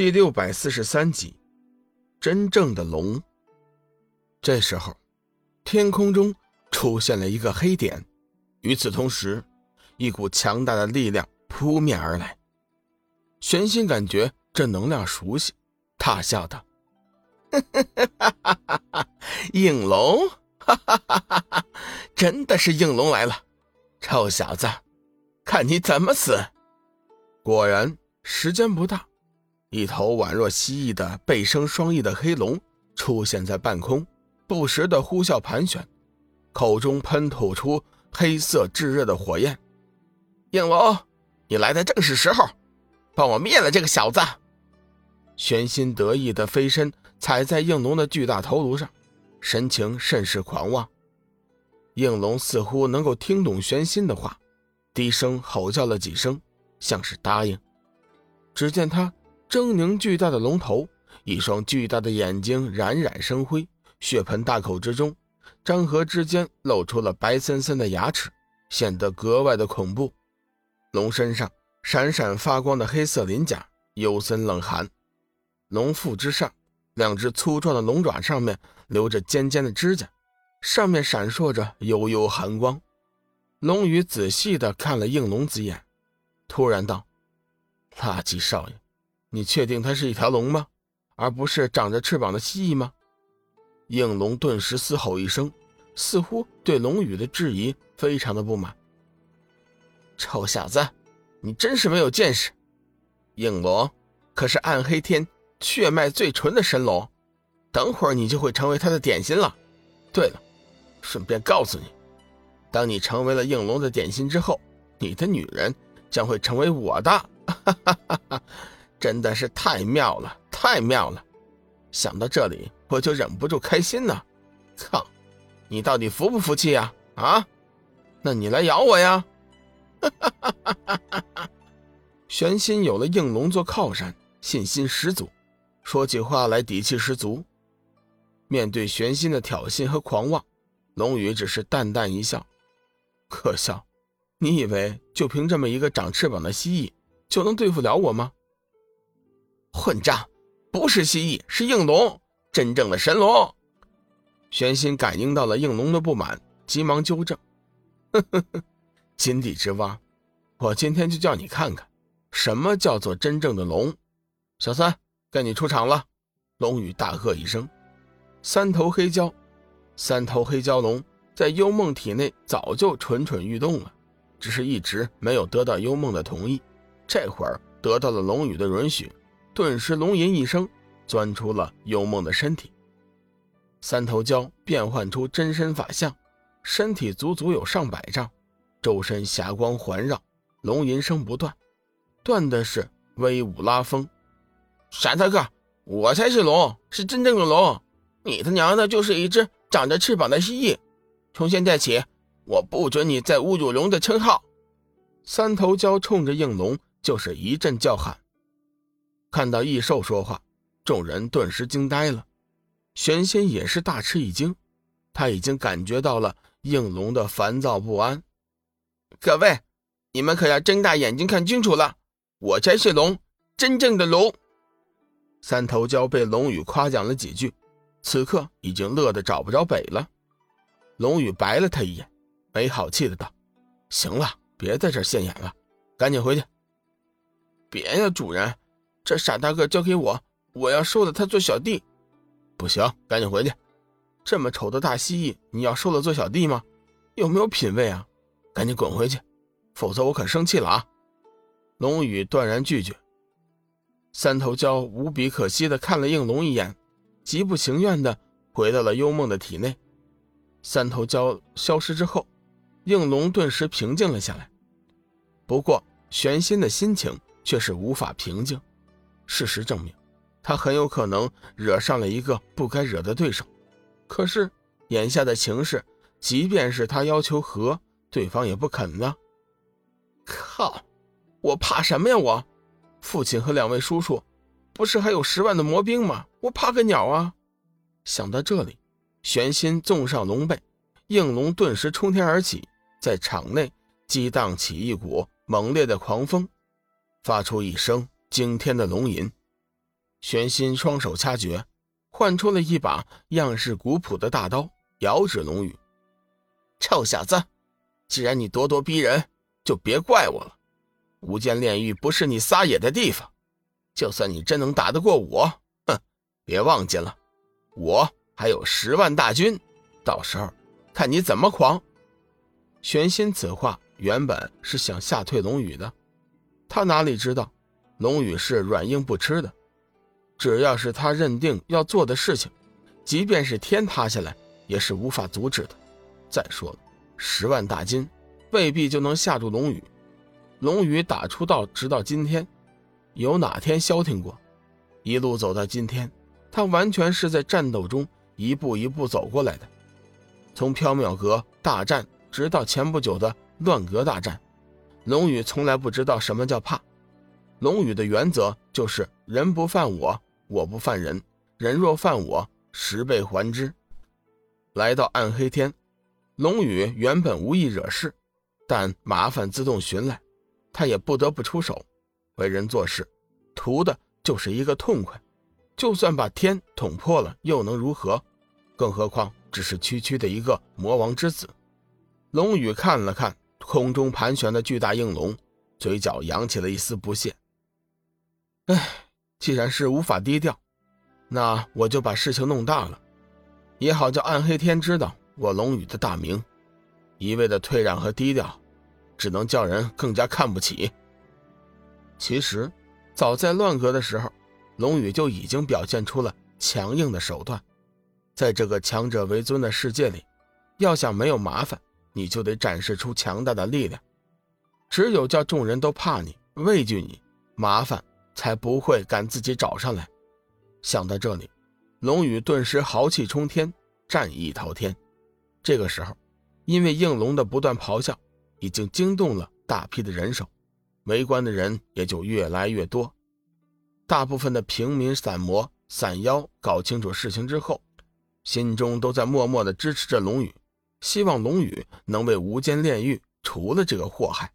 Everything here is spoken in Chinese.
第六百四十三集，真正的龙。这时候，天空中出现了一个黑点，与此同时，一股强大的力量扑面而来。玄心感觉这能量熟悉，他笑道：“应龙，哈哈哈哈哈，真的是应龙来了！臭小子，看你怎么死！”果然，时间不大。一头宛若蜥蜴的背生双翼的黑龙出现在半空，不时的呼啸盘旋，口中喷吐出黑色炙热的火焰。应龙，你来的正是时候，帮我灭了这个小子！玄心得意的飞身踩在应龙的巨大头颅上，神情甚是狂妄。应龙似乎能够听懂玄心的话，低声吼叫了几声，像是答应。只见他。狰狞巨大的龙头，一双巨大的眼睛冉冉生辉，血盆大口之中，张合之间露出了白森森的牙齿，显得格外的恐怖。龙身上闪闪发光的黑色鳞甲，幽森冷寒。龙腹之上，两只粗壮的龙爪上面留着尖尖的指甲，上面闪烁着幽幽寒光。龙宇仔细地看了应龙子眼，突然道：“垃圾少爷。”你确定它是一条龙吗？而不是长着翅膀的蜥蜴吗？应龙顿时嘶吼一声，似乎对龙宇的质疑非常的不满。臭小子，你真是没有见识！应龙可是暗黑天血脉最纯的神龙，等会儿你就会成为他的点心了。对了，顺便告诉你，当你成为了应龙的点心之后，你的女人将会成为我的。哈哈哈哈！真的是太妙了，太妙了！想到这里，我就忍不住开心呢。靠，你到底服不服气呀？啊，那你来咬我呀！哈哈哈哈哈哈！玄心有了应龙做靠山，信心十足，说起话来底气十足。面对玄心的挑衅和狂妄，龙宇只是淡淡一笑：“可笑，你以为就凭这么一个长翅膀的蜥蜴就能对付了我吗？”混账！不是蜥蜴，是应龙，真正的神龙。玄心感应到了应龙的不满，急忙纠正：“呵呵呵，井底之蛙，我今天就叫你看看，什么叫做真正的龙。”小三，该你出场了。龙宇大喝一声：“三头黑蛟！”三头黑蛟龙在幽梦体内早就蠢蠢欲动了，只是一直没有得到幽梦的同意，这会儿得到了龙宇的允许。顿时，龙吟一声，钻出了幽梦的身体。三头蛟变换出真身法相，身体足足有上百丈，周身霞光环绕，龙吟声不断，断的是威武拉风。傻大个，我才是龙，是真正的龙，你他娘的就是一只长着翅膀的蜥蜴！从现在起，我不准你再侮辱龙的称号！三头蛟冲着应龙就是一阵叫喊。看到异兽说话，众人顿时惊呆了。玄仙也是大吃一惊，他已经感觉到了应龙的烦躁不安。各位，你们可要睁大眼睛看清楚了，我才是龙，真正的龙！三头蛟被龙宇夸奖了几句，此刻已经乐得找不着北了。龙宇白了他一眼，没好气的道：“行了，别在这现眼了，赶紧回去。”别呀，主人。这傻大个交给我，我要收了他做小弟。不行，赶紧回去！这么丑的大蜥蜴，你要收了做小弟吗？有没有品位啊？赶紧滚回去，否则我可生气了啊！龙宇断然拒绝。三头蛟无比可惜的看了应龙一眼，极不情愿的回到了幽梦的体内。三头蛟消失之后，应龙顿时平静了下来。不过玄心的心情却是无法平静。事实证明，他很有可能惹上了一个不该惹的对手。可是眼下的情势，即便是他要求和，对方也不肯呢。靠！我怕什么呀？我父亲和两位叔叔，不是还有十万的魔兵吗？我怕个鸟啊！想到这里，玄心纵上龙背，应龙顿时冲天而起，在场内激荡起一股猛烈的狂风，发出一声。惊天的龙吟，玄心双手掐诀，换出了一把样式古朴的大刀，遥指龙宇：“臭小子，既然你咄咄逼人，就别怪我了。无间炼狱不是你撒野的地方。就算你真能打得过我，哼，别忘记了，我还有十万大军，到时候看你怎么狂。”玄心此话原本是想吓退龙宇的，他哪里知道，龙宇是软硬不吃的。只要是他认定要做的事情，即便是天塌下来，也是无法阻止的。再说了，十万大金未必就能吓住龙宇。龙宇打出道直到今天，有哪天消停过？一路走到今天，他完全是在战斗中一步一步走过来的。从缥缈阁大战，直到前不久的乱阁大战，龙宇从来不知道什么叫怕。龙宇的原则就是人不犯我。我不犯人，人若犯我，十倍还之。来到暗黑天，龙宇原本无意惹事，但麻烦自动寻来，他也不得不出手。为人做事，图的就是一个痛快。就算把天捅破了，又能如何？更何况只是区区的一个魔王之子。龙宇看了看空中盘旋的巨大应龙，嘴角扬起了一丝不屑。唉。既然是无法低调，那我就把事情弄大了，也好叫暗黑天知道我龙宇的大名。一味的退让和低调，只能叫人更加看不起。其实，早在乱阁的时候，龙宇就已经表现出了强硬的手段。在这个强者为尊的世界里，要想没有麻烦，你就得展示出强大的力量。只有叫众人都怕你、畏惧你，麻烦。才不会敢自己找上来。想到这里，龙宇顿时豪气冲天，战意滔天。这个时候，因为应龙的不断咆哮，已经惊动了大批的人手，围观的人也就越来越多。大部分的平民、散魔、散妖搞清楚事情之后，心中都在默默的支持着龙宇，希望龙宇能为无间炼狱除了这个祸害。